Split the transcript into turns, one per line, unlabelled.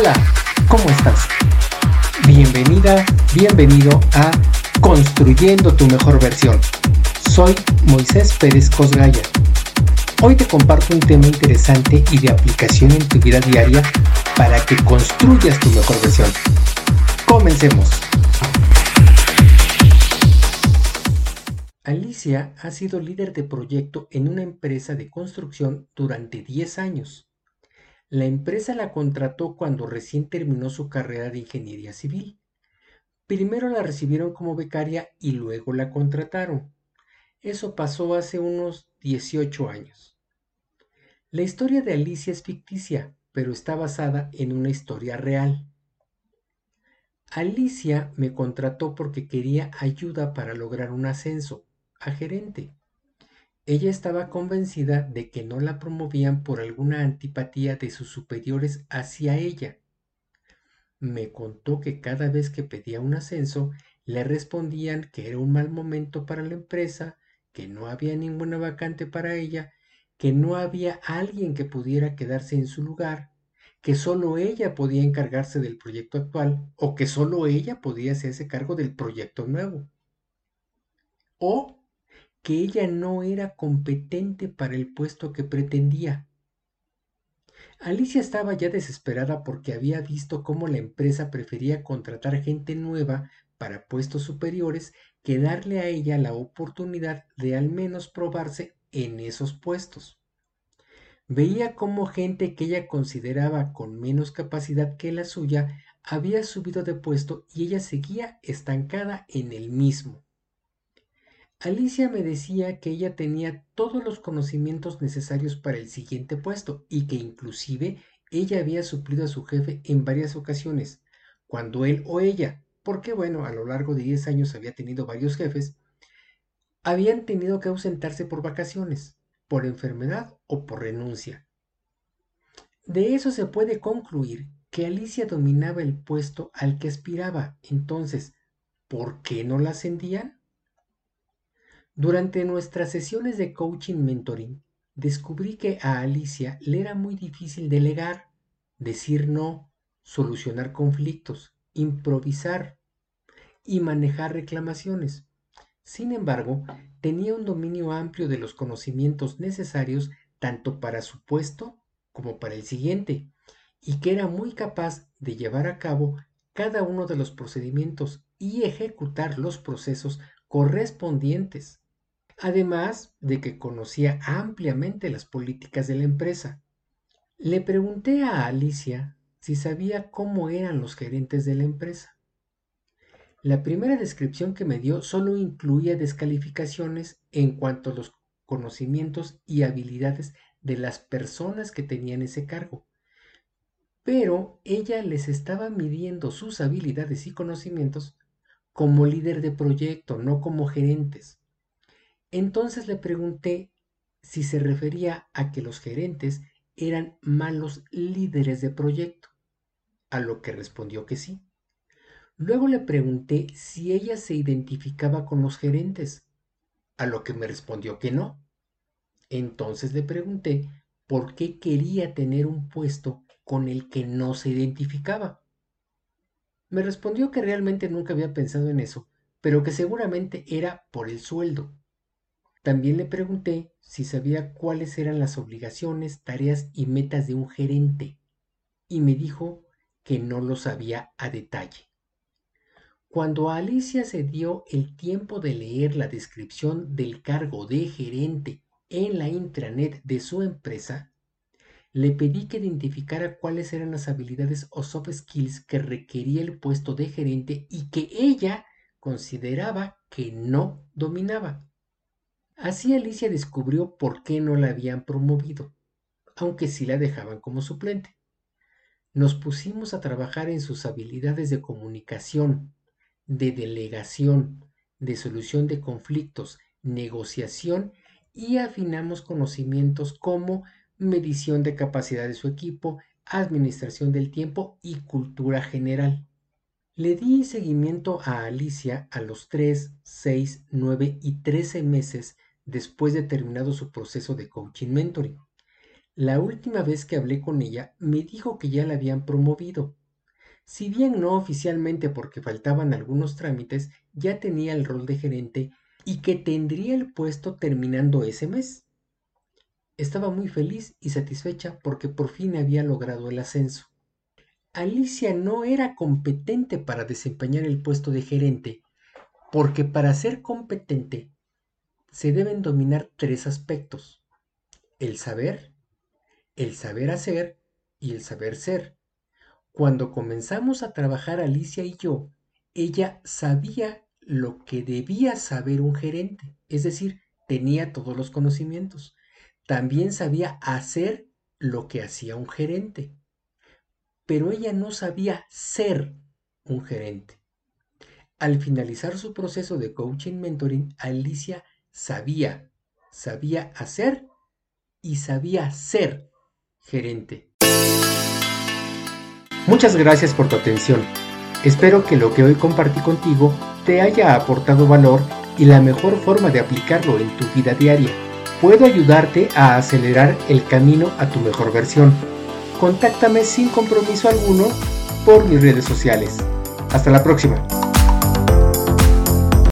Hola, ¿cómo estás? Bienvenida, bienvenido a Construyendo tu mejor versión. Soy Moisés Pérez Cosgaya. Hoy te comparto un tema interesante y de aplicación en tu vida diaria para que construyas tu mejor versión. Comencemos. Alicia ha sido líder de proyecto en una empresa de construcción durante 10 años. La empresa la contrató cuando recién terminó su carrera de ingeniería civil. Primero la recibieron como becaria y luego la contrataron. Eso pasó hace unos 18 años. La historia de Alicia es ficticia, pero está basada en una historia real. Alicia me contrató porque quería ayuda para lograr un ascenso a gerente. Ella estaba convencida de que no la promovían por alguna antipatía de sus superiores hacia ella. Me contó que cada vez que pedía un ascenso, le respondían que era un mal momento para la empresa, que no había ninguna vacante para ella, que no había alguien que pudiera quedarse en su lugar, que solo ella podía encargarse del proyecto actual o que solo ella podía hacerse cargo del proyecto nuevo. O que ella no era competente para el puesto que pretendía. Alicia estaba ya desesperada porque había visto cómo la empresa prefería contratar gente nueva para puestos superiores que darle a ella la oportunidad de al menos probarse en esos puestos. Veía cómo gente que ella consideraba con menos capacidad que la suya había subido de puesto y ella seguía estancada en el mismo. Alicia me decía que ella tenía todos los conocimientos necesarios para el siguiente puesto y que inclusive ella había suplido a su jefe en varias ocasiones, cuando él o ella, porque bueno, a lo largo de 10 años había tenido varios jefes, habían tenido que ausentarse por vacaciones, por enfermedad o por renuncia. De eso se puede concluir que Alicia dominaba el puesto al que aspiraba. Entonces, ¿por qué no la ascendían? Durante nuestras sesiones de coaching mentoring, descubrí que a Alicia le era muy difícil delegar, decir no, solucionar conflictos, improvisar y manejar reclamaciones. Sin embargo, tenía un dominio amplio de los conocimientos necesarios tanto para su puesto como para el siguiente, y que era muy capaz de llevar a cabo cada uno de los procedimientos y ejecutar los procesos correspondientes además de que conocía ampliamente las políticas de la empresa. Le pregunté a Alicia si sabía cómo eran los gerentes de la empresa. La primera descripción que me dio solo incluía descalificaciones en cuanto a los conocimientos y habilidades de las personas que tenían ese cargo. Pero ella les estaba midiendo sus habilidades y conocimientos como líder de proyecto, no como gerentes. Entonces le pregunté si se refería a que los gerentes eran malos líderes de proyecto, a lo que respondió que sí. Luego le pregunté si ella se identificaba con los gerentes, a lo que me respondió que no. Entonces le pregunté por qué quería tener un puesto con el que no se identificaba. Me respondió que realmente nunca había pensado en eso, pero que seguramente era por el sueldo. También le pregunté si sabía cuáles eran las obligaciones, tareas y metas de un gerente y me dijo que no lo sabía a detalle. Cuando Alicia se dio el tiempo de leer la descripción del cargo de gerente en la intranet de su empresa, le pedí que identificara cuáles eran las habilidades o soft skills que requería el puesto de gerente y que ella consideraba que no dominaba. Así Alicia descubrió por qué no la habían promovido, aunque sí la dejaban como suplente. Nos pusimos a trabajar en sus habilidades de comunicación, de delegación, de solución de conflictos, negociación y afinamos conocimientos como medición de capacidad de su equipo, administración del tiempo y cultura general. Le di seguimiento a Alicia a los 3, 6, 9 y 13 meses después de terminado su proceso de coaching mentoring. La última vez que hablé con ella me dijo que ya la habían promovido. Si bien no oficialmente porque faltaban algunos trámites, ya tenía el rol de gerente y que tendría el puesto terminando ese mes. Estaba muy feliz y satisfecha porque por fin había logrado el ascenso. Alicia no era competente para desempeñar el puesto de gerente, porque para ser competente se deben dominar tres aspectos. El saber, el saber hacer y el saber ser. Cuando comenzamos a trabajar Alicia y yo, ella sabía lo que debía saber un gerente, es decir, tenía todos los conocimientos. También sabía hacer lo que hacía un gerente, pero ella no sabía ser un gerente. Al finalizar su proceso de coaching mentoring, Alicia sabía, sabía hacer y sabía ser gerente. Muchas gracias por tu atención. Espero que lo que hoy compartí contigo te haya aportado valor y la mejor forma de aplicarlo en tu vida diaria. Puedo ayudarte a acelerar el camino a tu mejor versión. Contáctame sin compromiso alguno por mis redes sociales. Hasta la próxima.